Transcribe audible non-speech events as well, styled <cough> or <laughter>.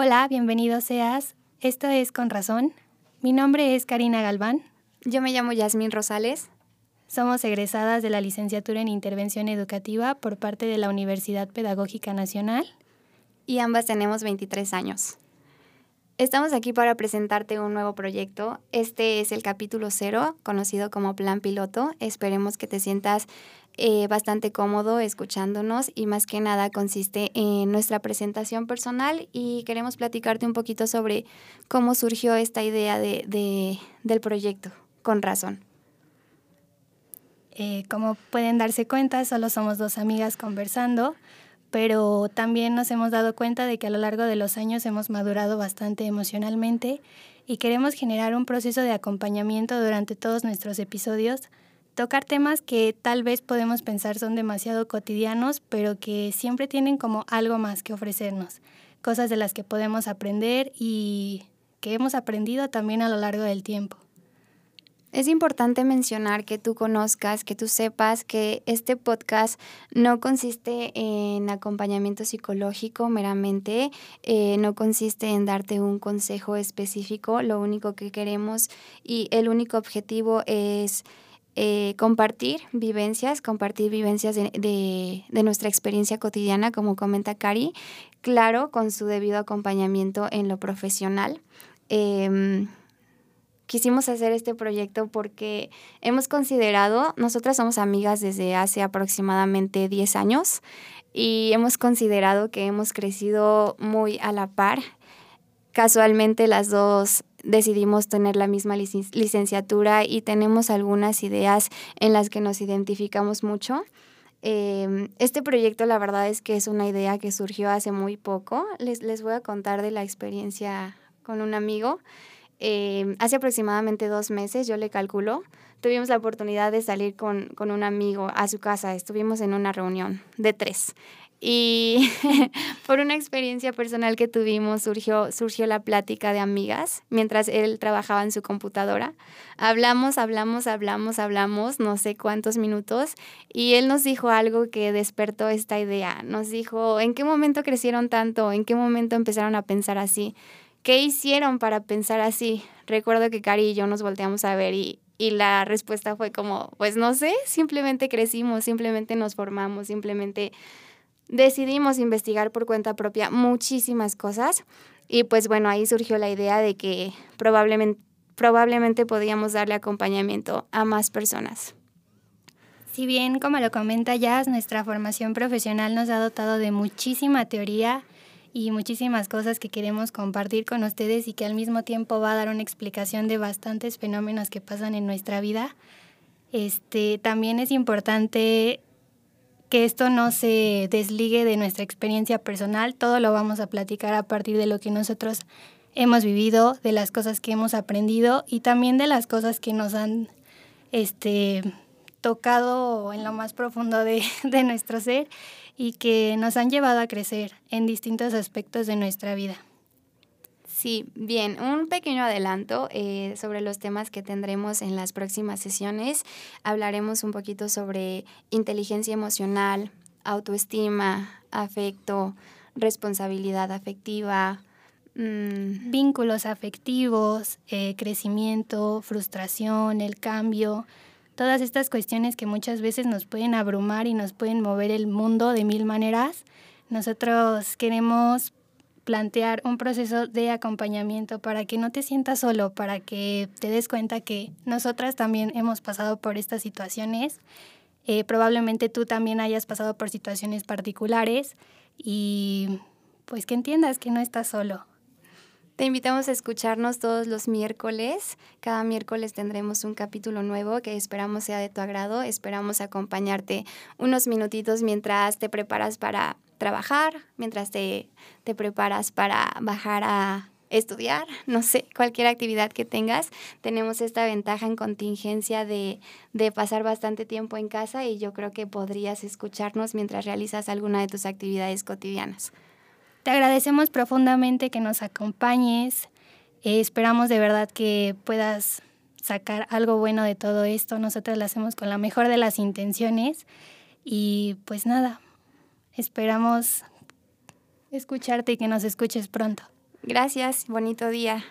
Hola, bienvenido seas. Esto es Con Razón. Mi nombre es Karina Galván. Yo me llamo Yasmín Rosales. Somos egresadas de la licenciatura en Intervención Educativa por parte de la Universidad Pedagógica Nacional. Y ambas tenemos 23 años. Estamos aquí para presentarte un nuevo proyecto. Este es el capítulo cero, conocido como Plan Piloto. Esperemos que te sientas eh, bastante cómodo escuchándonos y más que nada consiste en nuestra presentación personal y queremos platicarte un poquito sobre cómo surgió esta idea de, del proyecto, con razón. Eh, como pueden darse cuenta, solo somos dos amigas conversando, pero también nos hemos dado cuenta de que a lo largo de los años hemos madurado bastante emocionalmente y queremos generar un proceso de acompañamiento durante todos nuestros episodios tocar temas que tal vez podemos pensar son demasiado cotidianos, pero que siempre tienen como algo más que ofrecernos, cosas de las que podemos aprender y que hemos aprendido también a lo largo del tiempo. Es importante mencionar que tú conozcas, que tú sepas que este podcast no consiste en acompañamiento psicológico meramente, eh, no consiste en darte un consejo específico, lo único que queremos y el único objetivo es eh, compartir vivencias, compartir vivencias de, nuestra experiencia cotidiana, como comenta Cari, claro, con su debido acompañamiento en lo profesional. Em, quisimos hacer este proyecto porque hemos considerado, nosotras somos amigas desde hace aproximadamente 10 años y hemos considerado que hemos crecido muy a la par. Casualmente las dos decidimos tener la misma licenciatura y tenemos algunas ideas en las que nos identificamos mucho. Em, este proyecto la verdad es que es una idea que surgió hace muy poco. Les, les voy a contar de la experiencia con un amigo. Em, hace aproximadamente dos meses, yo le calculo, tuvimos la oportunidad de salir con, con un amigo a su casa. Estuvimos en una reunión de tres. Y <laughs> por una experiencia personal que tuvimos surgió, surgió la plática de amigas mientras él trabajaba en su computadora. Hablamos, hablamos, hablamos, hablamos, no sé cuántos minutos, y él nos dijo algo que despertó esta idea. Nos dijo, ¿en qué momento crecieron tanto? ¿En qué momento empezaron a pensar así? ¿Qué hicieron para pensar así? Recuerdo que Cari y yo nos volteamos a ver y, y la respuesta fue como, pues no sé, simplemente crecimos, simplemente nos formamos, simplemente decidimos investigar por cuenta propia muchísimas cosas y pues bueno, ahí surgió la idea de que probablemente, probablemente podíamos darle acompañamiento a más personas. Si bien, como lo comenta Jazz, nuestra formación profesional nos ha dotado de muchísima teoría y muchísimas cosas que queremos compartir con ustedes y que al mismo tiempo va a dar una explicación de bastantes fenómenos que pasan en nuestra vida. Este, también es importante que esto no se desligue de nuestra experiencia personal, todo lo vamos a platicar a partir de lo que nosotros hemos vivido, de las cosas que hemos aprendido y también de las cosas que nos han este, tocado en lo más profundo de, <laughs> de nuestro ser y que nos han llevado a crecer en distintos aspectos de nuestra vida. Sí, bien, un pequeño adelanto eh, sobre los temas que tendremos en las próximas sesiones. Hablaremos un poquito sobre inteligencia emocional, autoestima, afecto, responsabilidad afectiva. Mm, Vínculos afectivos, eh, crecimiento, frustración, el cambio, todas estas cuestiones que muchas veces nos pueden abrumar y nos pueden mover el mundo de mil maneras. Nosotros queremos plantear un proceso de acompañamiento para que no te sientas solo, para que te des cuenta que nosotras también hemos pasado por estas situaciones. Eh, probablemente tú también hayas pasado por situaciones particulares y pues que entiendas que no estás solo. Te invitamos a escucharnos todos los miércoles. Cada miércoles tendremos un capítulo nuevo que esperamos sea de tu agrado. Esperamos acompañarte unos minutitos mientras te preparas para trabajar, mientras te, te preparas para bajar a estudiar, <laughs> no sé, cualquier actividad que tengas. Tenemos esta ventaja en contingencia de, de, pasar bastante tiempo en casa y yo creo que podrías escucharnos mientras realizas alguna de tus actividades cotidianas. Te agradecemos profundamente que nos acompañes. Eh, esperamos de verdad que puedas sacar algo bueno de todo esto. Nosotros lo hacemos con la mejor de las intenciones. Y pues nada, Esperamos escucharte y que nos escuches pronto. Gracias, bonito día.